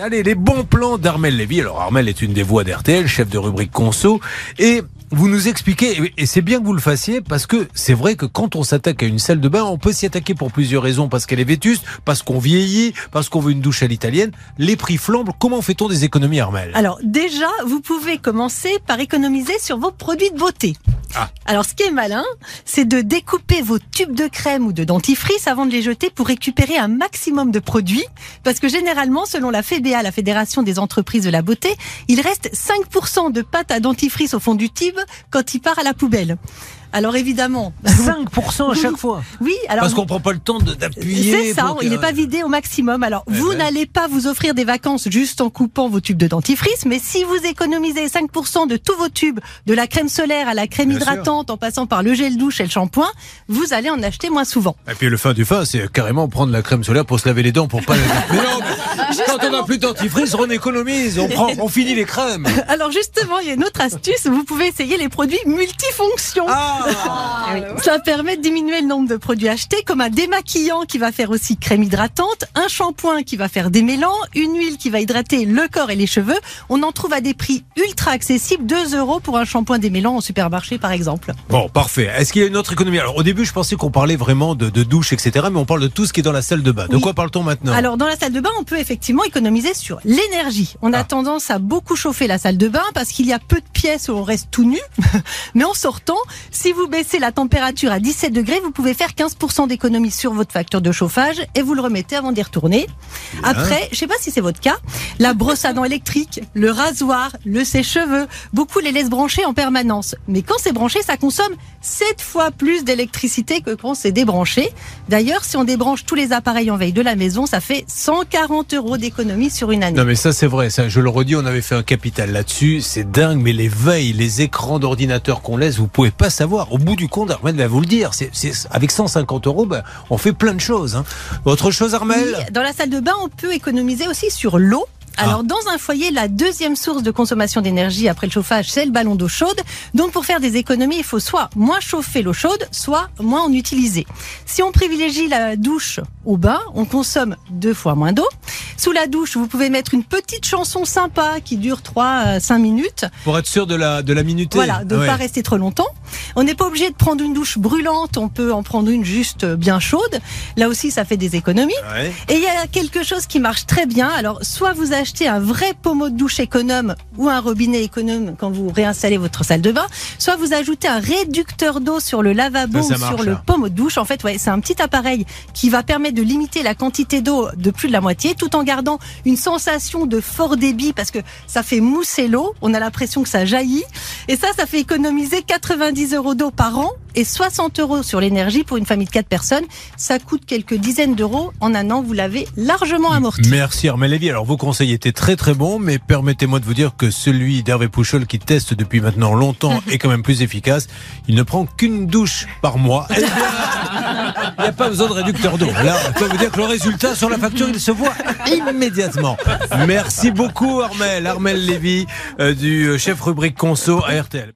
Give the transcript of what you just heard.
Allez, les bons plans d'Armel Lévy. Alors, Armel est une des voix d'RTL, chef de rubrique Conso. Et vous nous expliquez, et c'est bien que vous le fassiez, parce que c'est vrai que quand on s'attaque à une salle de bain, on peut s'y attaquer pour plusieurs raisons. Parce qu'elle est vétuste, parce qu'on vieillit, parce qu'on veut une douche à l'italienne. Les prix flambent. Comment fait-on des économies, Armel? Alors, déjà, vous pouvez commencer par économiser sur vos produits de beauté. Ah. Alors, ce qui est malin, c'est de découper vos tubes de crème ou de dentifrice avant de les jeter pour récupérer un maximum de produits. Parce que généralement, selon la FEBA, la Fédération des entreprises de la beauté, il reste 5% de pâte à dentifrice au fond du tube quand il part à la poubelle. Alors évidemment, 5% à chaque fois. oui, alors Parce qu'on prend pas le temps de- d'appuyer. c'est ça, il n'est pas vidé au maximum. Alors, Eh vous ben. n'allez pas vous offrir des vacances juste en coupant vos tubes de dentifrice, mais si vous économisez 5% de tous vos tubes, de la crème solaire à la crème Bien sûr. hydratante, en passant par le gel douche et le shampoing, vous allez en acheter moins souvent. Et puis le fin du fin, c'est carrément prendre la crème solaire pour se laver les dents pour pas. mais non, mais quand on n'a plus de dentifrice, on économise, on prend, on finit les crèmes. Alors justement, il y a une autre astuce, vous pouvez essayer les produits multifonctions. Ah Ça permet de diminuer le nombre de produits achetés, comme un démaquillant qui va faire aussi crème hydratante, un shampoing qui va faire démêlant, une huile qui va hydrater le corps et les cheveux. On en trouve à des prix ultra accessibles, 2 euros pour un shampoing démêlant au supermarché par exemple. Bon, parfait. Est-ce qu'il y a une autre économie? Alors au début, je pensais qu'on parlait vraiment de, de douche, etc. Mais on parle de tout ce qui est dans la salle de bain. De Oui. quoi parle-t-on maintenant? Alors dans la salle de bain, on peut effectivement économiser sur l'énergie. On a Ah. tendance à beaucoup chauffer la salle de bain parce qu'il y a peu de pièces où on reste tout nu. Mais en sortant, si vous baissez la température à 17 degrés, vous pouvez faire 15% d'économie sur votre facture de chauffage et vous le remettez avant d'y retourner. Après, je sais pas si c'est votre cas, la brosse à dents électrique, le rasoir, le sèche-cheveux, beaucoup les laissent brancher en permanence. Mais quand c'est branché, ça consomme 7 fois plus d'électricité que quand c'est débranché. D'ailleurs, si on débranche tous les appareils en veille de la maison, ça fait 140 euros d'économie sur une année. Non mais ça c'est vrai, ça, je le redis, on avait fait un capital là-dessus, c'est dingue, mais les veilles, les écrans d'ordinateur qu'on laisse, vous pouvez pas savoir. Au bout du compte, Armel va vous le dire, c'est, c'est- avec 150 euros, ben, on fait plein de choses. Hein. Autre chose Armel? Oui, dans la salle de bain, on peut économiser aussi sur l'eau. Ah. Alors, dans un foyer, la deuxième source de consommation d'énergie après le chauffage, c'est le ballon d'eau chaude. Donc, pour faire des économies, il faut soit moins chauffer l'eau chaude, soit moins en utiliser. Si on privilégie la douche au bain, on consomme deux fois moins d'eau. Sous la douche, vous pouvez mettre une petite chanson sympa qui dure 3 à 5 minutes. Pour être sûr de la, de la minuté. Voilà, de ne Ouais. pas rester trop longtemps. On n'est pas obligé de prendre une douche brûlante, on peut en prendre une juste bien chaude. Là aussi, ça fait des économies. Ouais. Et il y a quelque chose qui marche très bien. Alors, soit vous achetez un vrai pommeau de douche économe ou un robinet économe quand vous réinstallez votre salle de bain, soit vous ajoutez un réducteur d'eau sur le lavabo Ça, ça ou sur le pommeau de douche. En fait, ouais, c'est un petit appareil qui va permettre de limiter la quantité d'eau de plus de la moitié, tout en gardant une sensation de fort débit parce que ça fait mousser l'eau. On a l'impression que ça jaillit. Et ça, ça fait économiser 90 euros d'eau par an et 60 euros sur l'énergie pour une famille de 4 personnes. Ça coûte quelques dizaines d'euros. En un an, vous l'avez largement amorti. Merci Armel Lévy. Alors vos conseils étaient très très bons, mais permettez-moi de vous dire que celui d'Hervé Pouchol qui teste depuis maintenant longtemps est quand même plus efficace. Il ne prend qu'une douche par mois. Eh il n'y a pas besoin de réducteur d'eau. Là, je peux vous dire que le résultat sur la facture, il se voit immédiatement. Merci beaucoup Armel, Armel Lévy, euh, du chef rubrique conso à RTL.